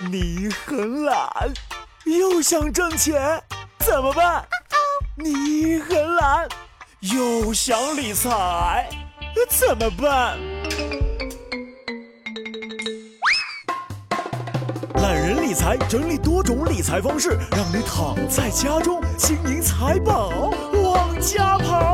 你很懒，又想挣钱，怎么办？你很懒，又想理财，怎么办？懒人理财整理多种理财方式，让你躺在家中，金银财宝往家跑。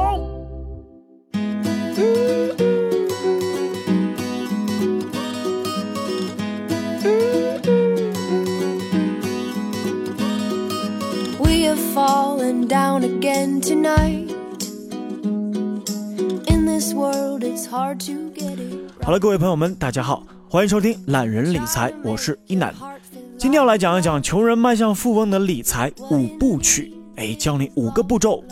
好了，各位朋友们，大家好，欢迎收听懒人理财，我是一楠。今天要来讲一讲穷人迈向富翁的理财五步曲，哎，教你五个步骤。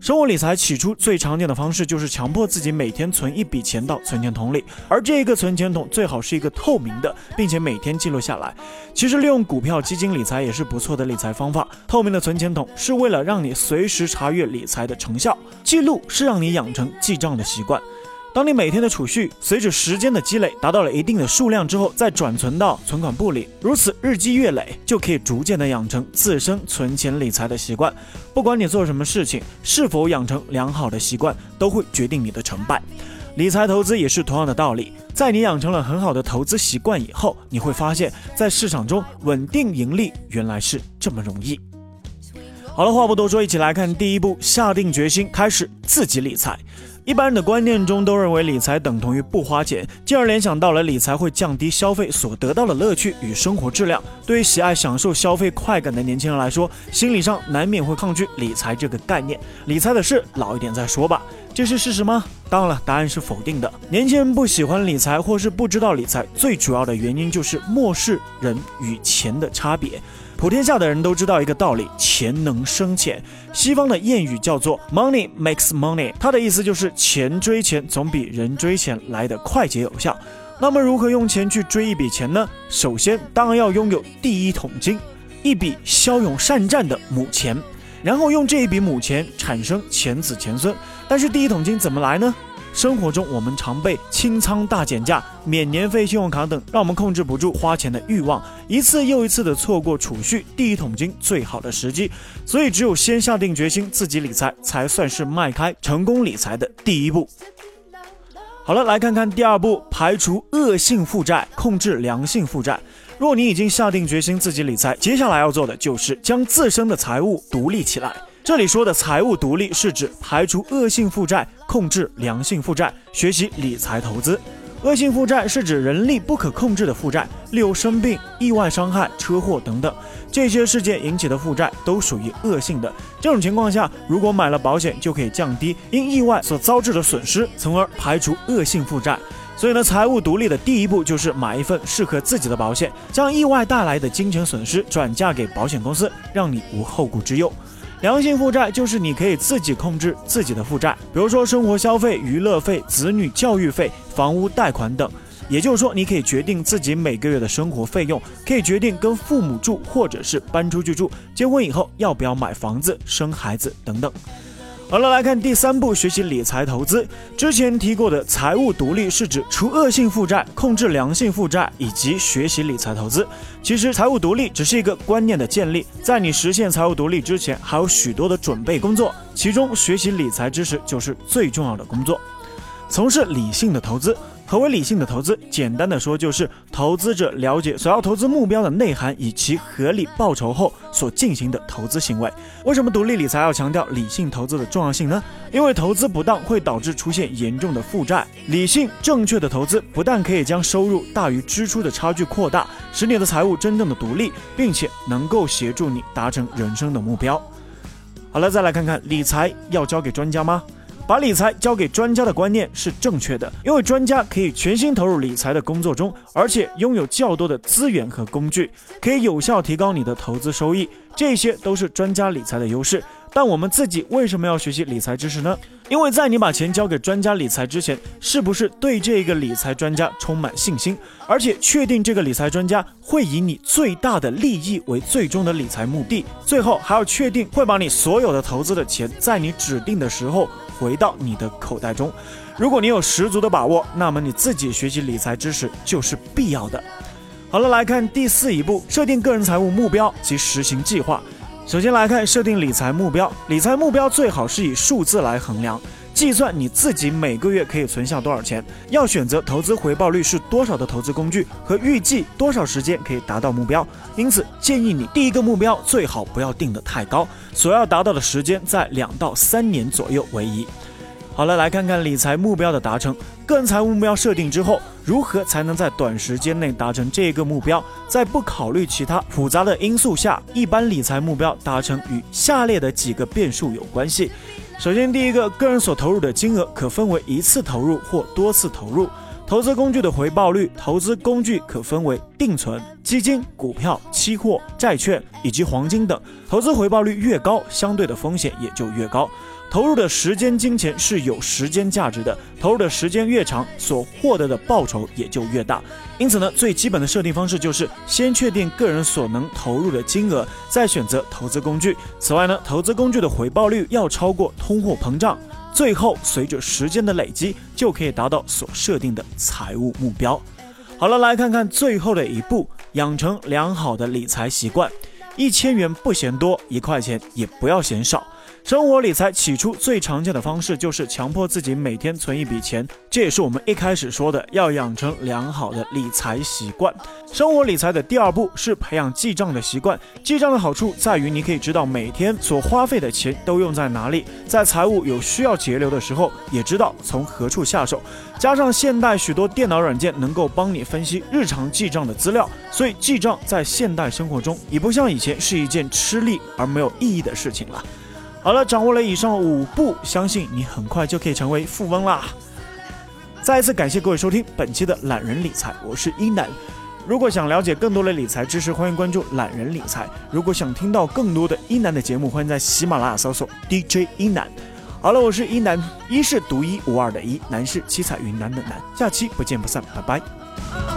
生活理财起初最常见的方式就是强迫自己每天存一笔钱到存钱桶里，而这个存钱桶最好是一个透明的，并且每天记录下来。其实利用股票基金理财也是不错的理财方法。透明的存钱桶是为了让你随时查阅理财的成效，记录是让你养成记账的习惯。当你每天的储蓄随着时间的积累达到了一定的数量之后，再转存到存款簿里，如此日积月累，就可以逐渐的养成自身存钱理财的习惯。不管你做什么事情，是否养成良好的习惯，都会决定你的成败。理财投资也是同样的道理，在你养成了很好的投资习惯以后，你会发现在市场中稳定盈利原来是这么容易。好了，话不多说，一起来看第一步，下定决心开始自己理财。一般人的观念中都认为理财等同于不花钱，进而联想到了理财会降低消费所得到的乐趣与生活质量。对于喜爱享受消费快感的年轻人来说，心理上难免会抗拒理财这个概念。理财的事老一点再说吧，这是事实吗？当然了，答案是否定的。年轻人不喜欢理财或是不知道理财，最主要的原因就是漠视人与钱的差别。普天下的人都知道一个道理：钱能生钱。西方的谚语叫做 “money makes money”，它的意思就是钱追钱总比人追钱来得快捷有效。那么，如何用钱去追一笔钱呢？首先，当然要拥有第一桶金，一笔骁勇善战的母钱，然后用这一笔母钱产生钱子钱孙。但是，第一桶金怎么来呢？生活中，我们常被清仓大减价、免年费、信用卡等，让我们控制不住花钱的欲望，一次又一次的错过储蓄第一桶金最好的时机。所以，只有先下定决心自己理财，才算是迈开成功理财的第一步。好了，来看看第二步，排除恶性负债，控制良性负债。若你已经下定决心自己理财，接下来要做的就是将自身的财务独立起来。这里说的财务独立，是指排除恶性负债，控制良性负债，学习理财投资。恶性负债是指人力不可控制的负债，例如生病、意外伤害、车祸等等，这些事件引起的负债都属于恶性的。这种情况下，如果买了保险，就可以降低因意外所遭致的损失，从而排除恶性负债。所以呢，财务独立的第一步就是买一份适合自己的保险，将意外带来的金钱损失转嫁给保险公司，让你无后顾之忧。良性负债就是你可以自己控制自己的负债，比如说生活消费、娱乐费、子女教育费、房屋贷款等。也就是说，你可以决定自己每个月的生活费用，可以决定跟父母住或者是搬出去住，结婚以后要不要买房子、生孩子等等。好了，来看第三步，学习理财投资。之前提过的财务独立是指除恶性负债、控制良性负债以及学习理财投资。其实财务独立只是一个观念的建立，在你实现财务独立之前，还有许多的准备工作，其中学习理财知识就是最重要的工作。从事理性的投资。何为理性的投资？简单的说，就是投资者了解所要投资目标的内涵以其合理报酬后所进行的投资行为。为什么独立理财要强调理性投资的重要性呢？因为投资不当会导致出现严重的负债。理性正确的投资不但可以将收入大于支出的差距扩大，使你的财务真正的独立，并且能够协助你达成人生的目标。好了，再来看看理财要交给专家吗？把理财交给专家的观念是正确的，因为专家可以全心投入理财的工作中，而且拥有较多的资源和工具，可以有效提高你的投资收益。这些都是专家理财的优势。但我们自己为什么要学习理财知识呢？因为在你把钱交给专家理财之前，是不是对这个理财专家充满信心，而且确定这个理财专家会以你最大的利益为最终的理财目的？最后还要确定会把你所有的投资的钱在你指定的时候。回到你的口袋中。如果你有十足的把握，那么你自己学习理财知识就是必要的。好了，来看第四一步，设定个人财务目标及实行计划。首先来看设定理财目标，理财目标最好是以数字来衡量，计算你自己每个月可以存下多少钱，要选择投资回报率是多少的投资工具和预计多少时间可以达到目标。因此，建议你第一个目标最好不要定得太高，所要达到的时间在两到三年左右为宜。好了，来看看理财目标的达成。个人财务目标设定之后，如何才能在短时间内达成这个目标？在不考虑其他复杂的因素下，一般理财目标达成与下列的几个变数有关系。首先，第一个，个人所投入的金额可分为一次投入或多次投入。投资工具的回报率，投资工具可分为定存、基金、股票、期货、债券以及黄金等。投资回报率越高，相对的风险也就越高。投入的时间金钱是有时间价值的，投入的时间越长，所获得的报酬也就越大。因此呢，最基本的设定方式就是先确定个人所能投入的金额，再选择投资工具。此外呢，投资工具的回报率要超过通货膨胀。最后，随着时间的累积，就可以达到所设定的财务目标。好了，来看看最后的一步，养成良好的理财习惯。一千元不嫌多，一块钱也不要嫌少。生活理财起初最常见的方式就是强迫自己每天存一笔钱，这也是我们一开始说的要养成良好的理财习惯。生活理财的第二步是培养记账的习惯。记账的好处在于你可以知道每天所花费的钱都用在哪里，在财务有需要节流的时候，也知道从何处下手。加上现代许多电脑软件能够帮你分析日常记账的资料，所以记账在现代生活中已不像以前是一件吃力而没有意义的事情了。好了，掌握了以上五步，相信你很快就可以成为富翁啦！再一次感谢各位收听本期的懒人理财，我是一楠。如果想了解更多的理财知识，欢迎关注懒人理财。如果想听到更多的一楠的节目，欢迎在喜马拉雅搜索 DJ 一楠。好了，我是一楠，一是独一无二的一，楠是七彩云南的南。下期不见不散，拜拜。